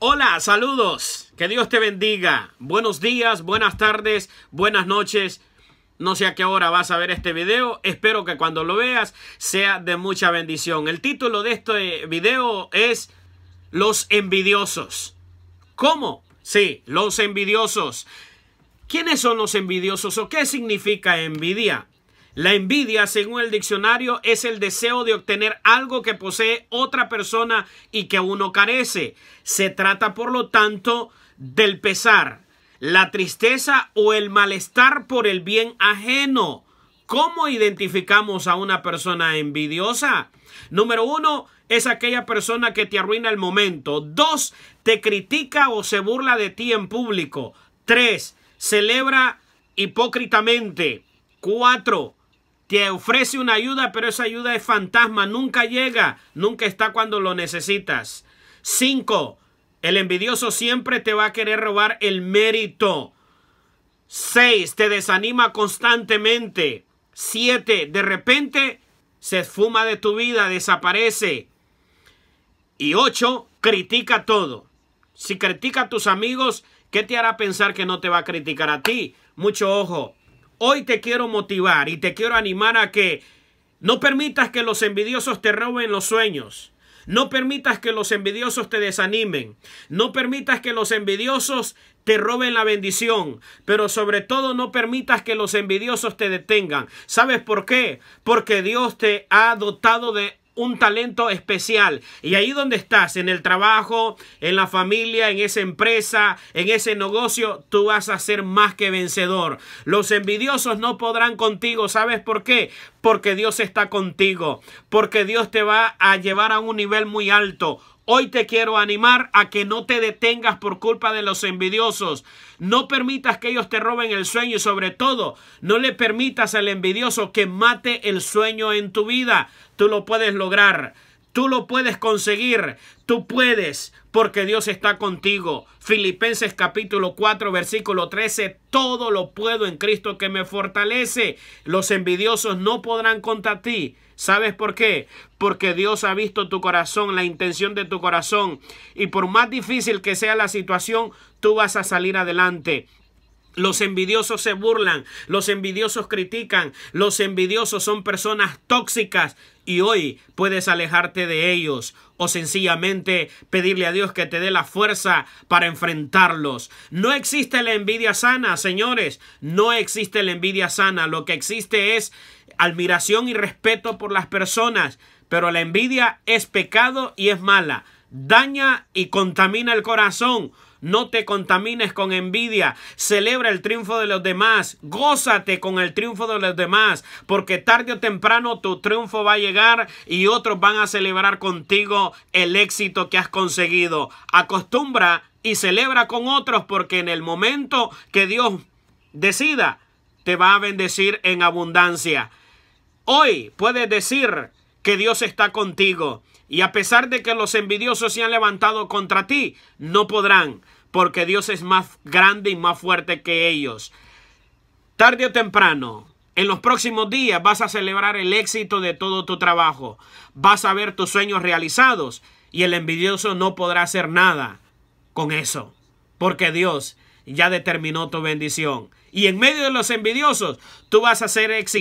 Hola, saludos. Que Dios te bendiga. Buenos días, buenas tardes, buenas noches. No sé a qué hora vas a ver este video. Espero que cuando lo veas sea de mucha bendición. El título de este video es Los envidiosos. ¿Cómo? Sí, los envidiosos. ¿Quiénes son los envidiosos o qué significa envidia? La envidia, según el diccionario, es el deseo de obtener algo que posee otra persona y que uno carece. Se trata, por lo tanto, del pesar, la tristeza o el malestar por el bien ajeno. ¿Cómo identificamos a una persona envidiosa? Número uno, es aquella persona que te arruina el momento. Dos, te critica o se burla de ti en público. Tres, celebra hipócritamente. Cuatro, te ofrece una ayuda, pero esa ayuda es fantasma, nunca llega, nunca está cuando lo necesitas. 5. El envidioso siempre te va a querer robar el mérito. 6. Te desanima constantemente. 7. De repente se esfuma de tu vida, desaparece. Y 8. Critica todo. Si critica a tus amigos, ¿qué te hará pensar que no te va a criticar a ti? Mucho ojo. Hoy te quiero motivar y te quiero animar a que no permitas que los envidiosos te roben los sueños. No permitas que los envidiosos te desanimen. No permitas que los envidiosos te roben la bendición. Pero sobre todo no permitas que los envidiosos te detengan. ¿Sabes por qué? Porque Dios te ha dotado de un talento especial. Y ahí donde estás, en el trabajo, en la familia, en esa empresa, en ese negocio, tú vas a ser más que vencedor. Los envidiosos no podrán contigo. ¿Sabes por qué? Porque Dios está contigo. Porque Dios te va a llevar a un nivel muy alto. Hoy te quiero animar a que no te detengas por culpa de los envidiosos. No permitas que ellos te roben el sueño y sobre todo no le permitas al envidioso que mate el sueño en tu vida. Tú lo puedes lograr. Tú lo puedes conseguir, tú puedes, porque Dios está contigo. Filipenses capítulo 4, versículo 13, todo lo puedo en Cristo que me fortalece. Los envidiosos no podrán contra ti. ¿Sabes por qué? Porque Dios ha visto tu corazón, la intención de tu corazón. Y por más difícil que sea la situación, tú vas a salir adelante. Los envidiosos se burlan, los envidiosos critican, los envidiosos son personas tóxicas y hoy puedes alejarte de ellos o sencillamente pedirle a Dios que te dé la fuerza para enfrentarlos. No existe la envidia sana, señores, no existe la envidia sana, lo que existe es admiración y respeto por las personas, pero la envidia es pecado y es mala, daña y contamina el corazón. No te contamines con envidia. Celebra el triunfo de los demás. Gózate con el triunfo de los demás. Porque tarde o temprano tu triunfo va a llegar y otros van a celebrar contigo el éxito que has conseguido. Acostumbra y celebra con otros porque en el momento que Dios decida, te va a bendecir en abundancia. Hoy puedes decir que Dios está contigo. Y a pesar de que los envidiosos se han levantado contra ti, no podrán, porque Dios es más grande y más fuerte que ellos. Tarde o temprano, en los próximos días vas a celebrar el éxito de todo tu trabajo. Vas a ver tus sueños realizados y el envidioso no podrá hacer nada con eso, porque Dios ya determinó tu bendición. Y en medio de los envidiosos, tú vas a ser exitoso.